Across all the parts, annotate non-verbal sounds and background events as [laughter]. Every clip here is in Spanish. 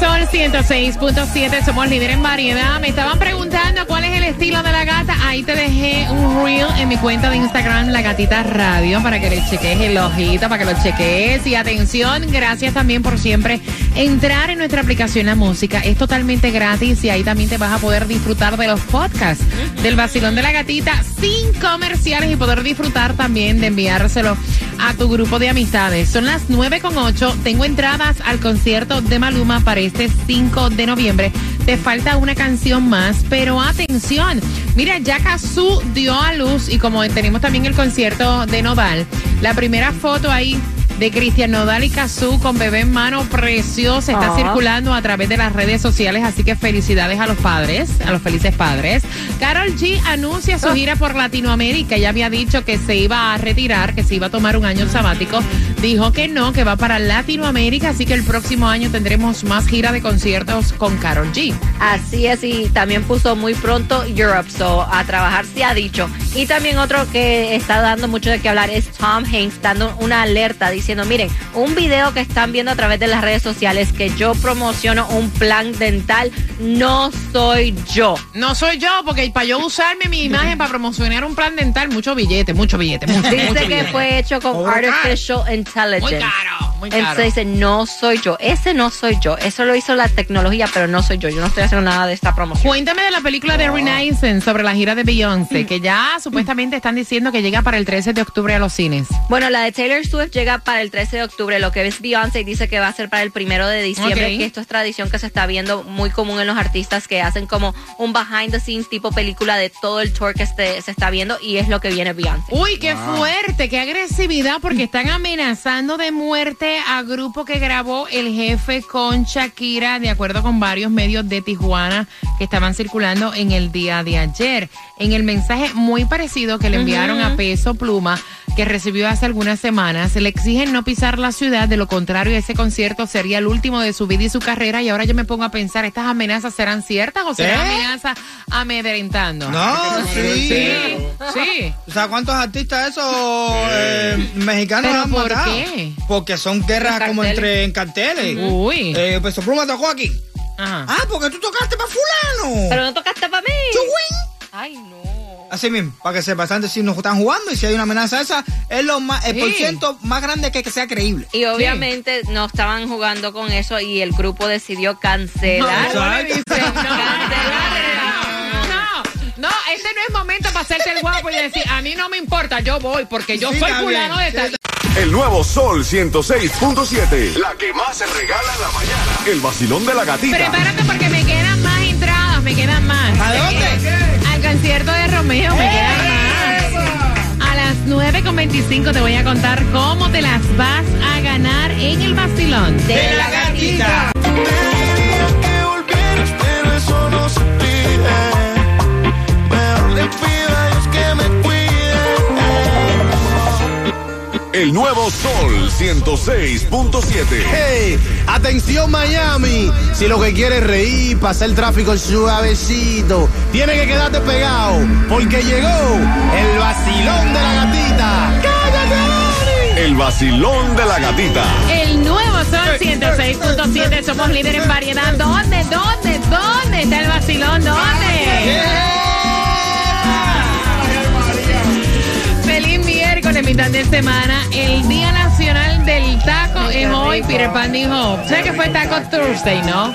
Sol 106.7, somos líder en variedad. Me estaban preguntando cuál es el estilo de la gata. Ahí te dejé un reel en mi cuenta de Instagram, La Gatita Radio, para que le cheques el ojito, para que lo cheques. Y atención, gracias también por siempre entrar en nuestra aplicación La Música. Es totalmente gratis y ahí también te vas a poder disfrutar de los podcasts del vacilón de la gatita sin comerciales y poder disfrutar también de enviárselo a tu grupo de amistades. Son las 9 con 8. Tengo entradas al concierto de Maluma para este 5 de noviembre. Te falta una canción más, pero atención. Mira, ya Kazoo dio a luz y como tenemos también el concierto de Nodal, la primera foto ahí de Cristian Nodal y Kazoo con bebé en mano preciosa está Ah. circulando a través de las redes sociales, así que felicidades a los padres, a los felices padres. Carol G anuncia su gira por Latinoamérica, ya había dicho que se iba a retirar, que se iba a tomar un año sabático, dijo que no, que va para Latinoamérica, así que el próximo año tendremos más gira de conciertos con Carol G. Así es, y también puso muy pronto Europe, so a trabajar se ha dicho. Y también otro que está dando mucho de qué hablar es Tom Hanks dando una alerta diciendo, miren, un video que están viendo a través de las redes sociales que yo promociono un plan dental, no soy yo. No soy yo, porque para yo usarme mi imagen para promocionar un plan dental, mucho billete, mucho billete, mucho, mucho Dice que billete. fue hecho con. Artificial Muy Intelligence. caro, muy caro. Entonces dice, no soy yo. Ese no soy yo. Eso lo hizo la tecnología, pero no soy yo. Yo no estoy haciendo nada de esta promoción. Cuéntame de la película de Renaissance sobre la gira de Beyoncé, que ya supuestamente están diciendo que llega para el 13 de octubre a los cines. Bueno, la de Taylor Swift llega para el 13 de octubre. Lo que es Beyoncé dice que va a ser para el primero de diciembre. Que esto es tradición que se está viendo muy común en los artistas que hacen como un behind the scenes tipo película de todo el tour que este- se está viendo y es lo que viene Beyoncé. Uy, qué fuerte, qué agresividad, porque están amenazando de muerte a grupo que grabó el jefe con Shakira, de acuerdo con varios medios de Tijuana que estaban circulando en el día de ayer. En el mensaje muy parecido que le enviaron a Peso Pluma, que recibió hace algunas semanas, le exigen no pisar la ciudad, de lo contrario ese concierto sería el último de su vida y su carrera. Y ahora yo me pongo a pensar, ¿estas amenazas serán ciertas o serán ¿Eh? amenazas amedrentando? No, sí. Sí, sí. O sea, ¿cuántos artistas esos eh, mexicanos ¿Pero han por matado? qué? Porque son guerras En como entre en carteles. Uy. Eh, Peso Pluma tocó aquí. Ajá. Ah, porque tú tocaste para fulano. Pero no tocaste para mí. Chugüín. Ay, no. Así mismo, para que sepa, antes si nos están jugando y si hay una amenaza esa, es lo más, el Sí. por ciento más grande que, que sea creíble. Y obviamente no estaban jugando con eso y el grupo decidió cancelar. No, [laughs] No este no es momento para hacerte el guapo y decir, a mí no me importa, yo voy, porque yo Sí, soy fulano de tal. El nuevo Sol 106.7. La que más se regala en la mañana. El vacilón de la gatita. Prepárate porque me quedan más entradas, me quedan más. ¿A dónde? Al concierto de Romeo me quedan más. A las 9.25 te voy a contar cómo te las vas a ganar en el vacilón. De la gatita. que volvieras, pero eso no se pide. El nuevo Sol 106.7. Hey, atención Miami. Si lo que quieres es reír, pasar el tráfico suavecito, tiene que quedarte pegado, porque llegó el vacilón de la gatita. ¡Cállate! El vacilón de la gatita. El nuevo Sol 106.7, somos líder en variedad. ¿Dónde, dónde, dónde está el vacilón? ¿Dónde? Feliz mitad de semana. El Día Nacional del Taco es hoy. Peter Pan dijo, ¿sabes que fue Taco Thursday, no?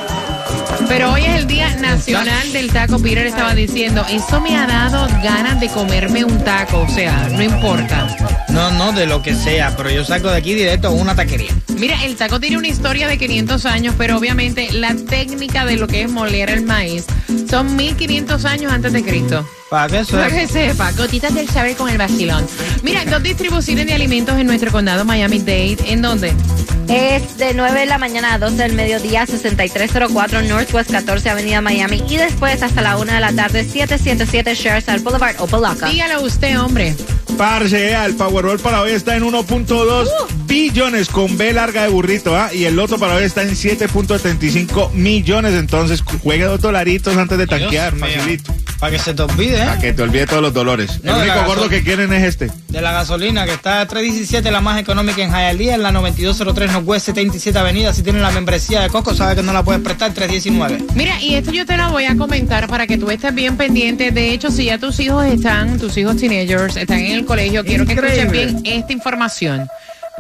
Pero hoy es el Día Nacional del Taco. Peter estaba diciendo, eso me ha dado ganas de comerme un taco. O sea, no importa. No, no, de lo que sea, pero yo saco de aquí directo a una taquería. Mira, el taco tiene una historia de 500 años, pero obviamente la técnica de lo que es moler el maíz son 1500 años antes de Cristo. Para que eso Para que sepa, gotitas del saber con el vacilón. Mira, dos distribuciones de alimentos en nuestro condado Miami-Dade. ¿En dónde? Es de 9 de la mañana a 12 del mediodía, 6304 Northwest 14 Avenida Miami. Y después hasta la 1 de la tarde, 777 Sheridan Boulevard, Opalaca. Dígalo usted, hombre. Parce, el Powerball para hoy está en 1.2 billones con B larga de burrito, ¿ah? Y el loto para hoy está en 7.35 millones. Entonces, juegue dos dolaritos antes de tanquear, Dios facilito. Para que se te olvide, Para ¿eh? que te olvide todos los dolores. No, el único gordo que quieren es este. De la gasolina, que está a 317, la más económica en Hialeah, en la 9203 Northwest 77 Avenida. Si tienes la membresía de Coco, sabes que no la puedes prestar, 319. Mira, y esto yo te lo voy a comentar para que tú estés bien pendiente. De hecho, si ya tus hijos están, tus hijos teenagers, están en el colegio, quiero que escuchen bien esta información.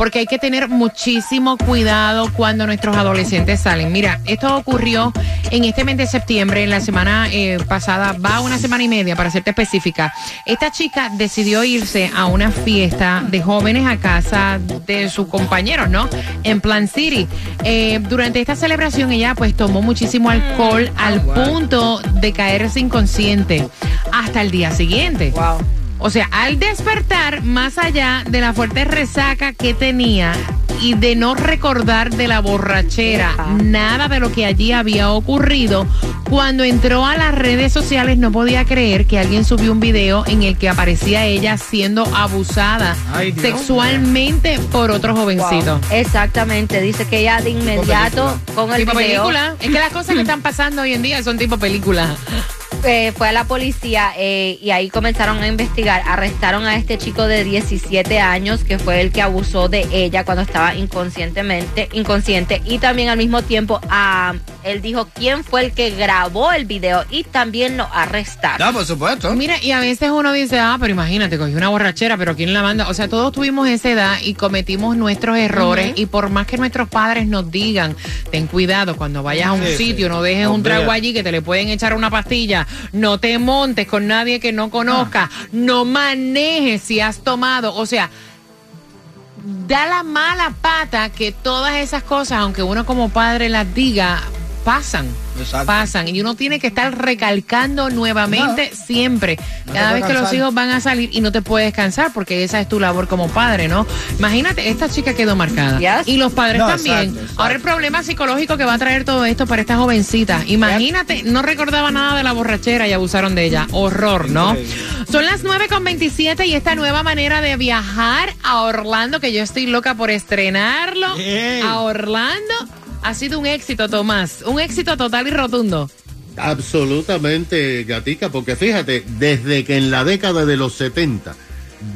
Porque hay que tener muchísimo cuidado cuando nuestros adolescentes salen. Mira, esto ocurrió en este mes de septiembre, en la semana eh, pasada, va una semana y media para serte específica. Esta chica decidió irse a una fiesta de jóvenes a casa de sus compañeros, ¿no? En Plan City. Eh, durante esta celebración ella pues tomó muchísimo alcohol al punto de caerse inconsciente hasta el día siguiente. Wow. O sea, al despertar, más allá de la fuerte resaca que tenía y de no recordar de la borrachera Epa. nada de lo que allí había ocurrido, cuando entró a las redes sociales no podía creer que alguien subió un video en el que aparecía ella siendo abusada Ay, sexualmente por otro jovencito. Wow. Exactamente, dice que ella de inmediato con el Tipo video película. Es que las cosas que están pasando hoy en día son tipo película. Eh, fue a la policía eh, y ahí comenzaron a investigar. Arrestaron a este chico de 17 años que fue el que abusó de ella cuando estaba inconscientemente inconsciente y también al mismo tiempo ah, él dijo quién fue el que grabó el video y también lo arrestaron. No, por supuesto. Mira, y a veces uno dice, ah, pero imagínate, cogí una borrachera, pero ¿quién la manda? O sea, todos tuvimos esa edad y cometimos nuestros errores y por más que nuestros padres nos digan, ten cuidado cuando vayas a un Sí, sí. sitio, no dejes un trago allí que te le pueden echar una pastilla, no te montes con nadie que no conozca, no manejes si has tomado, o sea, da la mala pata que todas esas cosas, aunque uno como padre las diga, pasan. Exacto. Pasan y uno tiene que estar recalcando nuevamente siempre. No Cada vez que los hijos van a salir y no te puedes cansar porque esa es tu labor como padre, ¿no? Imagínate, esta chica quedó marcada. Yes. Y los padres No, también. exacto, exacto. Ahora el problema psicológico que va a traer todo esto para esta jovencita. Imagínate, no recordaba nada de la borrachera y abusaron de ella. Horror, ¿no? Increíble. Son las 9 con 27 y esta nueva manera de viajar a Orlando, que yo estoy loca por estrenarlo. A Orlando ha sido un éxito, Tomás. Un éxito total y rotundo. Absolutamente, Gatica, porque fíjate, desde que en la década de los 70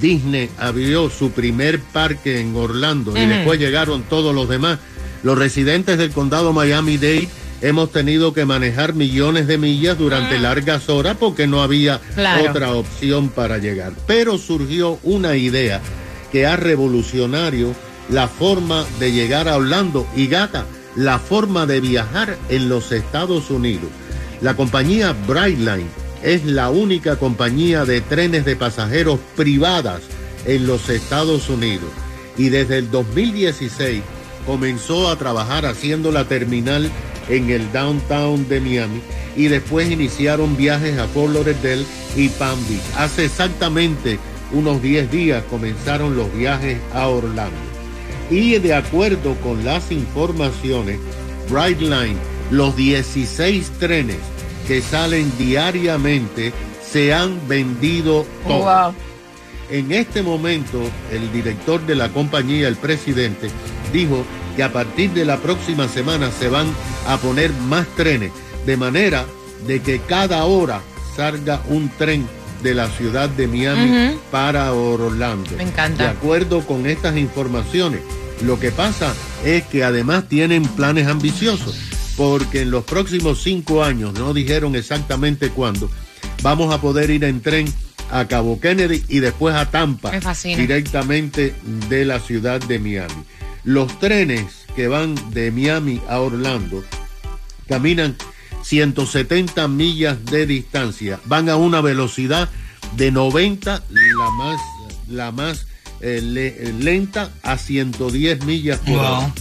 Disney abrió su primer parque en Orlando y después llegaron todos los demás, los residentes del condado Miami-Dade hemos tenido que manejar millones de millas durante largas horas porque no había Claro. otra opción para llegar. Pero surgió una idea que ha revolucionario la forma de llegar a Orlando y gata, la forma de viajar en los Estados Unidos. La compañía Brightline es la única compañía de trenes de pasajeros privadas en los Estados Unidos y desde el 2016 comenzó a trabajar haciendo la terminal en el downtown de Miami y después iniciaron viajes a Fort Lauderdale y Palm Beach. Hace exactamente unos 10 días comenzaron los viajes a Orlando. Y de acuerdo con las informaciones, Brightline, los 16 trenes que salen diariamente se han vendido todos. En este momento, el director de la compañía, el presidente, dijo que a partir de la próxima semana se van a poner más trenes, de manera de que cada hora salga un tren de la ciudad de Miami para Orlando. Me encanta. De acuerdo con estas informaciones, lo que pasa es que además tienen planes ambiciosos, porque en los próximos cinco años, no dijeron exactamente cuándo, vamos a poder ir en tren a Cabo Kennedy y después a Tampa, directamente de la ciudad de Miami. Los trenes que van de Miami a Orlando caminan 170 millas de distancia, van a una velocidad de 90, la más, la más eh, le- lenta, a 110 millas por hora. Wow.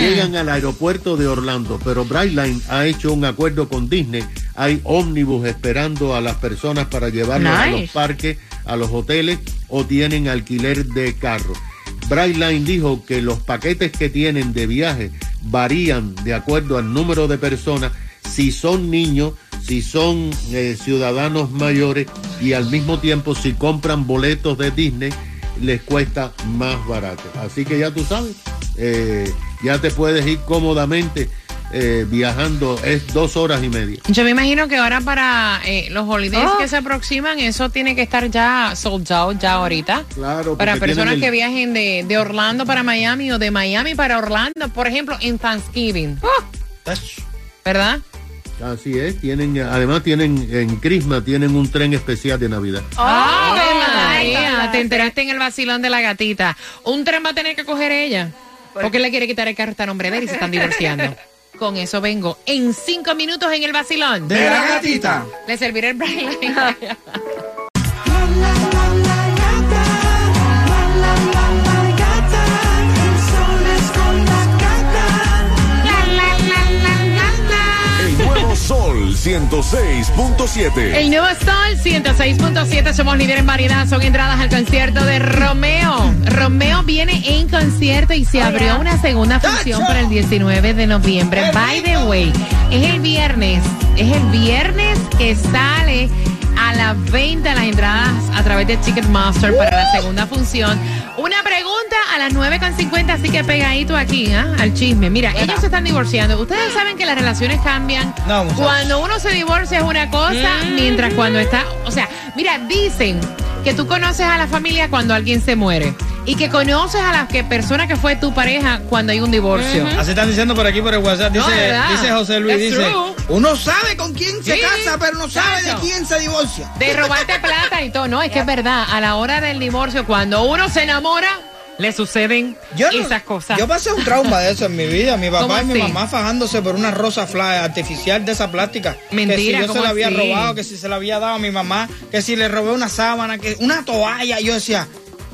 Llegan al aeropuerto de Orlando, pero Brightline ha hecho un acuerdo con Disney. Hay ómnibus esperando a las personas para llevarlos a los parques, a los hoteles o tienen alquiler de carro. Brightline dijo que los paquetes que tienen de viaje varían de acuerdo al número de personas, si son niños, si son eh, ciudadanos mayores y al mismo tiempo si compran boletos de Disney les cuesta más barato. Así que ya tú sabes, eh, ya te puedes ir cómodamente eh, viajando, es dos horas y media. Yo me imagino que ahora para eh, los holidays Oh. que se aproximan, eso tiene que estar ya sold out ya ahorita. Claro, Para personas que viajen de, de Orlando para Miami o de Miami para Orlando, por ejemplo, en Thanksgiving. ¿Verdad? Así es, tienen, además tienen en Christmas tienen un tren especial de Navidad. ¡Ave my María! God. Te enteraste en el vacilón de la gatita. Un tren va a tener que coger ella. Porque le quiere quitar el carro a nombre de él y se están divorciando. [laughs] Con eso vengo en cinco minutos en el vacilón. De la gatita. Le serviré el brain [laughs] 106.7. El nuevo Sol 106.7, somos líderes en variedad, son entradas al concierto de Romeo. Romeo viene en concierto y se abrió una segunda función para el 19 de noviembre. By the way, es el viernes, es el viernes que sale a la venta las entradas a través de Ticketmaster para la segunda función. Una pregunta a las 9.50, así que pegadito aquí, ¿ah? al chisme. Mira, ellos se están divorciando. Ustedes saben que las relaciones cambian. No. Cuando uno se divorcia es una cosa, mientras cuando está, o sea, mira, dicen que tú conoces a la familia cuando alguien se muere y que conoces a la que persona que fue tu pareja cuando hay un divorcio. Así están diciendo por aquí por el WhatsApp. Dice, dice José Luis, That's dice, true. uno sabe con quién se Sí, casa, pero no sabe de quién se divorcia. De robarte plata y todo. No, es que es verdad. A la hora del divorcio, cuando uno se enamora, le suceden Yo no- esas cosas. Yo pasé un trauma de eso en mi vida. Mi [laughs] ¿Cómo papá y mi así? mamá fajándose por una rosa fly artificial de esa plástica. Mentira, Que si yo se ¿cómo la había así? robado, que si se la había dado a mi mamá, que si le robé una sábana, que una toalla. Yo decía,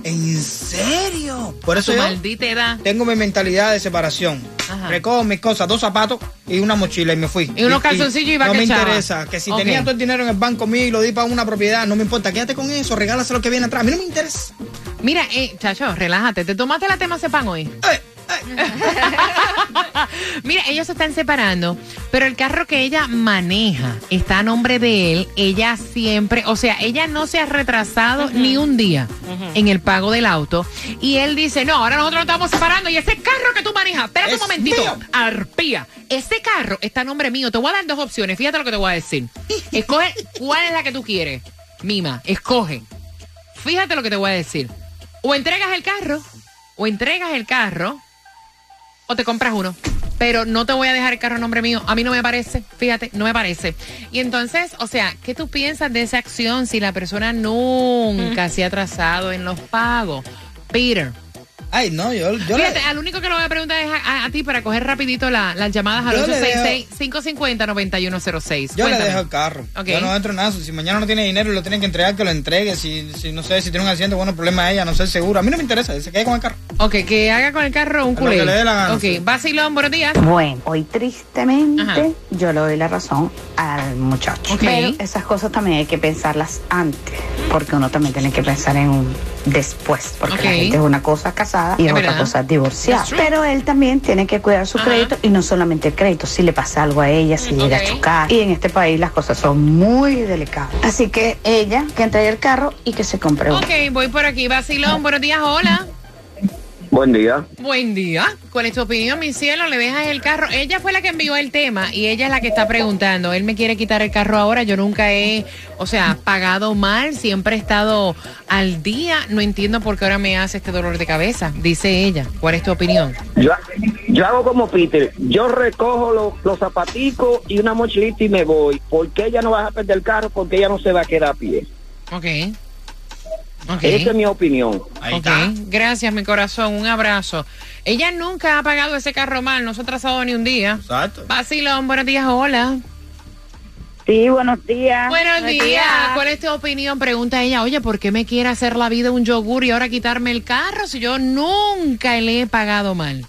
¿en serio? Por eso yo maldita edad. tengo mi mentalidad de separación. Ajá. Recojo mis cosas, dos zapatos y una mochila y me fui. Y unos calzoncillos y va No que me interesa. Que si Ok. tenía todo el dinero en el banco mío y lo di para una propiedad, no me importa. Quédate con eso, regálaselo lo que viene atrás. A mí no me interesa. Mira, eh, chacho, relájate. ¿Te tomaste la tema sepan hoy? Eh, [laughs] Mira, ellos se están separando, pero el carro que ella maneja está a nombre de él. Ella siempre, o sea, ella no se ha retrasado ni un día en el pago del auto. Y él dice, no, ahora nosotros nos estamos separando y ese carro que tú manejas, espérate un momentito, mío. arpía, ese carro está a nombre mío. Te voy a dar dos opciones, fíjate lo que te voy a decir. Escoge cuál es la que tú quieres. Mima, escoge. Fíjate lo que te voy a decir. O entregas el carro, o entregas el carro, o te compras uno. Pero no te voy a dejar el carro nombre mío. A mí no me parece, fíjate, no me parece. Y entonces, o sea, ¿qué tú piensas de esa acción si la persona nunca se ha atrasado en los pagos? Peter. Ay, no, yo, yo le- Fíjate, al único que lo voy a preguntar es a, a- a ti para coger rapidito la- las llamadas al Yo le 866-550-9106. Yo le dejo el carro. Ok. Yo no entro en eso. Si mañana no tiene dinero y lo tienen que entregar, que lo entregue. Si, si no sé, si tiene un accidente, bueno, problema a ella, no sé, seguro. A mí no me interesa, se quede con el carro. Ok, que haga con el carro un Lo que culé. le dé la gana, Ok, sí. Basilón, buenos días. Bueno, hoy tristemente Ajá. yo le doy la razón al muchacho. Ok. Pero esas cosas también hay que pensarlas antes, porque uno también tiene que pensar en un después, porque Ok. la gente es una cosa casada y Es otra verdad. cosa divorciada. Pero él también tiene que cuidar su Ajá. crédito y no solamente el crédito, si le pasa algo a ella, si llega a chocar. Y en este país las cosas son muy delicadas. Así que ella que entregue el carro y que se compre uno. Ok, voy por aquí. Basilón, buenos días, hola. Buen día. Buen día. ¿Cuál es tu opinión, mi cielo? ¿Le dejas el carro? Ella fue la que envió el tema y ella es la que está preguntando. Él me quiere quitar el carro ahora. Yo nunca he, o sea, pagado mal. Siempre he estado al día. No entiendo por qué ahora me hace este dolor de cabeza. Dice ella. ¿Cuál es tu opinión? Yo, yo hago como Peter. Yo recojo los, los zapaticos y una mochilita y me voy. Porque ella no va a perder el carro porque ella no se va a quedar a pie. Ok. Esa es mi opinión. Ahí Ok, está. gracias mi corazón, un abrazo. Ella nunca ha pagado ese carro mal, no se ha atrasado ni un día. Exacto. Basilón, buenos días, hola. Sí, buenos días. Buenos días. ¿Cuál es tu opinión? Pregunta ella, oye, ¿por qué me quiere hacer la vida un yogur y ahora quitarme el carro si yo nunca le he pagado mal?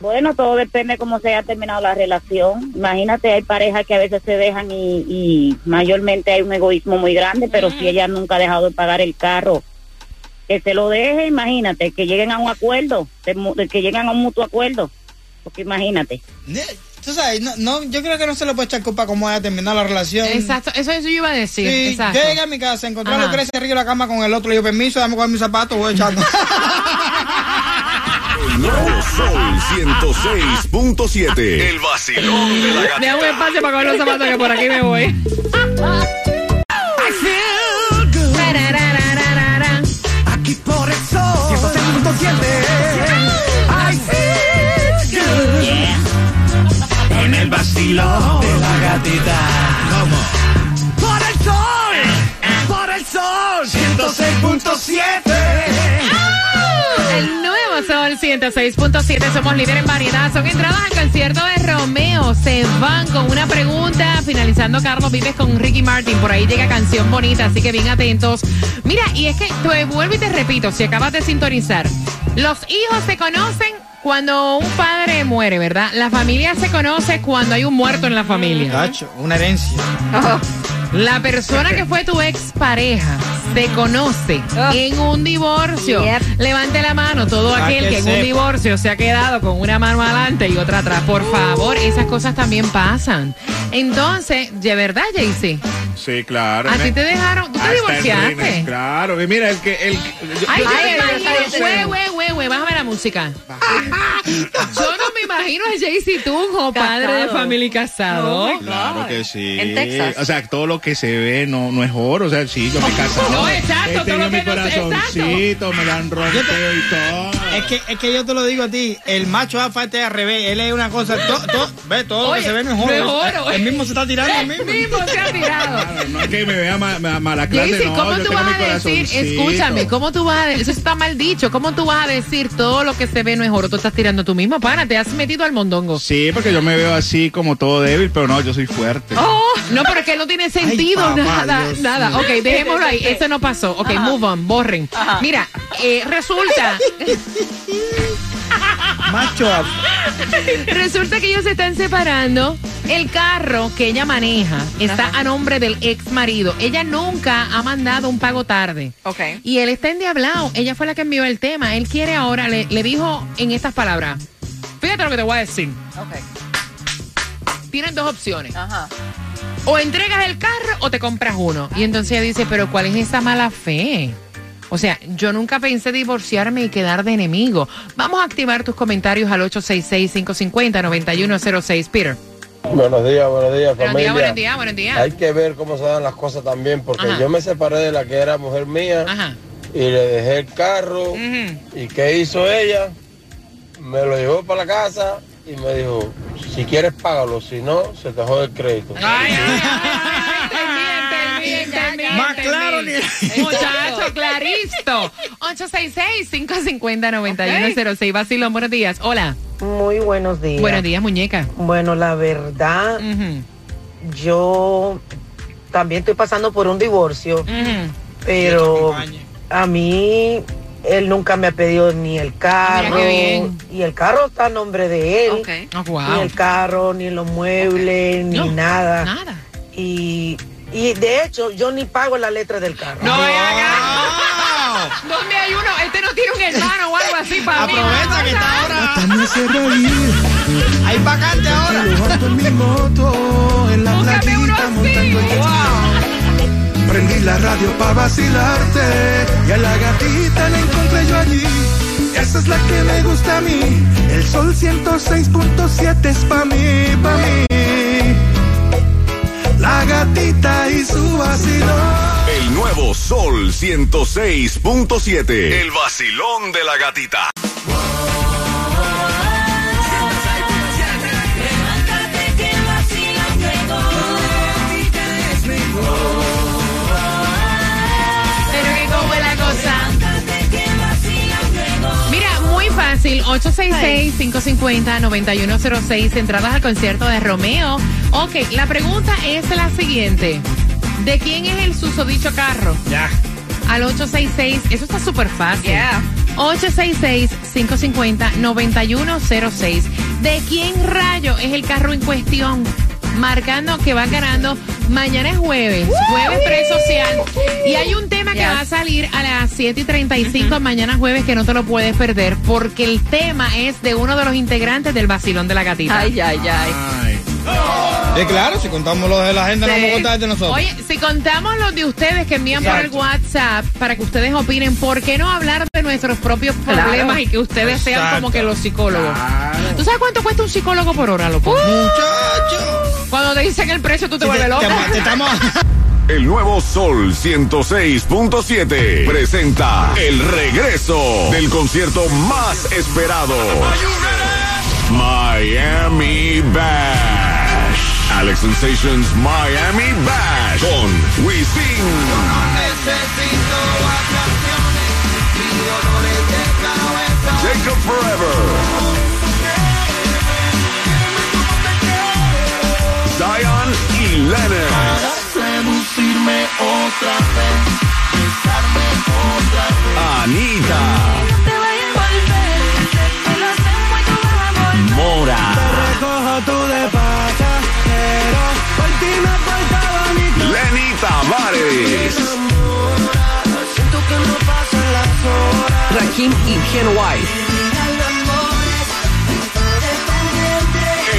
Bueno, todo depende cómo se haya terminado la relación. Imagínate, hay parejas que a veces se dejan y, y mayormente hay un egoísmo muy grande, pero si ella nunca ha dejado de pagar el carro que se lo deje, imagínate, que lleguen a un acuerdo, de mu- de que lleguen a un mutuo acuerdo. Porque imagínate. Tú sabes, no, no, yo creo que no se le puede echar culpa como haya terminado la relación. Exacto, eso, eso yo iba a decir. Sí, exacto. yo llegué a mi casa, encontré a. Lucrecia arriba de la cama con el otro, le digo, permiso, dame con mis zapatos, voy echando. [laughs] El nuevo Sol 106.7. El vacilón de la gatita. Deja un espacio para coger los zapatos que por aquí me voy. Aquí por el sol. 106.7 I feel good. En el vacilón de la gatita. Por el sol. Por el sol. 106.7 El nuevo Sol 106.7, somos líderes en variedad. Son entradas al concierto de Romeo. Se van con una pregunta. Finalizando, Carlos Vives con Ricky Martin. Por ahí llega canción bonita, así que bien atentos. Mira, y es que te vuelvo y te repito, si acabas de sintonizar, los hijos se conocen cuando un padre muere, ¿verdad? La familia se conoce cuando hay un muerto en la familia. Tacho, una herencia. La persona que fue tu expareja se conoce en un divorcio. Yep. Levante la mano todo aquel que que en sepa. un divorcio se ha quedado con una mano adelante y otra atrás. Por favor, esas cosas también pasan. Entonces, de verdad, Jaycee, Sí, claro. a ti te dejaron, tú te divorciaste. Claro, y mira, el que. El, yo- Ay, yo- yo me Ay, güey, güey, güey, güey, bájame la música. [laughs] Yo no me imagino a Jaycee Tunjo, padre de familia y casado. Claro que sí. En Texas. O sea, todo lo que se ve no, no es oro. O sea, sí, yo me he [laughs] casado. No, exacto, todo lo mi que corazoncito, me lo han y todo. Es que, es que yo te lo digo a ti, el macho a falta al revés, él es una cosa, to- to- ve, todo lo que se ve no es oro. no es oro. El mismo se está tirando el El mismo. se ha tirado. Claro, no es que me vea ma- ma- mala clase, Jaycee, no. ¿cómo yo tú tengo vas a decir, escúchame, cómo tú vas a decir, eso está mal dicho, cómo tú vas a decir todo lo que se ve no es oro, tú estás tirando tú mismo, pana, te has metido al mondongo. Sí, porque yo me veo así como todo débil, pero no, yo soy fuerte. Oh, no, pero es que no tiene sentido papá, nada, Dios nada. Ok, dejémoslo ahí, [laughs] eso no pasó. Ok, move on, borren. Mira, eh, resulta, [laughs] Macho resulta que ellos se están separando. El carro que ella maneja está a nombre del ex marido. Ella nunca ha mandado un pago tarde. Ok. Y él está endiablado. Ella fue la que envió el tema. Él quiere ahora, le, le dijo en estas palabras. Fíjate lo que te voy a decir. Ok. Tienes dos opciones. Ajá. O entregas el carro o te compras uno. Y entonces ella dice, pero ¿cuál es esa mala fe? O sea, yo nunca pensé divorciarme y quedar de enemigo. Vamos a activar tus comentarios al 866-550-9106. Peter. Buenos días, buenos días, Buenos familia. días, buenos días, buenos días. Hay que ver cómo se dan las cosas también, porque Ajá. yo me separé de la que era mujer mía Ajá. y le dejé el carro. ¿Y qué hizo ella? Me lo llevó para la casa y me dijo, si quieres págalo, si no, se te jode el crédito. Ay, ay, ay, Más claro ni- Muchacho, clarito. 866-550-9106. Vacilón, buenos días. Hola. Muy buenos días. Buenos días, muñeca. Bueno, la verdad, yo también estoy pasando por un divorcio, pero a mí él nunca me ha pedido ni el carro. Mira qué bien. Y el carro está a nombre de él. Ok. Ah, Ni wow. el carro, ni los muebles, ni No, nada. Nada. Y, y de hecho, yo ni pago la letra del carro. No me hagas. [laughs] ¿Dónde hay uno? Este no tiene un hermano o algo así para mí. Aprovecha que está ahora. Me hace reír Hay vacante ahora. En mi moto En la Búscame playita uno así. montando el jet ski. Prendí la radio para vacilarte. Y a la gatita la encontré yo allí. Esa es la que me gusta a mí. El sol 106.7 es pa' mí, pa' mí. La gatita y su vacilón. El nuevo Sol 106.7. El vacilón de la gatita. Fácil. 866-550-9106. Entradas al concierto de Romeo. Ok, la pregunta es la siguiente. ¿De quién es el susodicho carro? Ya. Al 866. Eso está súper fácil. Yeah. 866-550-9106. ¿De quién rayo es el carro en cuestión? Marcando que va ganando. Mañana es jueves, jueves presocial. Y hay un tema que va a salir a las 7 y 35 mañana jueves que no te lo puedes perder porque el tema es de uno de los integrantes del vacilón de la gatita. Ay, ay, ay. Eh, claro, si contamos los de la gente, no Sí. vamos a contar de nosotros. Oye, si contamos los de ustedes que envían por el. WhatsApp para que ustedes opinen, ¿por qué no hablar de nuestros propios Claro. problemas y que ustedes sean como que los psicólogos? ¿Tú sabes cuánto cuesta un psicólogo por hora, loco? Muchacho. Cuando te dicen el precio, tú te Sí, vuelves loca. te- te estamos... [laughs] El nuevo Sol 106.7 presenta el regreso del concierto más esperado. Miami Bash. Alex Sensations Miami Bash con Wisin. Jacob Forever. Zion y Lennon. Anita. Mora. Recojo tú de pasajero, por ti me faltaba mi Lenny Tavares. Siento que no pasan las horas. Rakim y Ken White.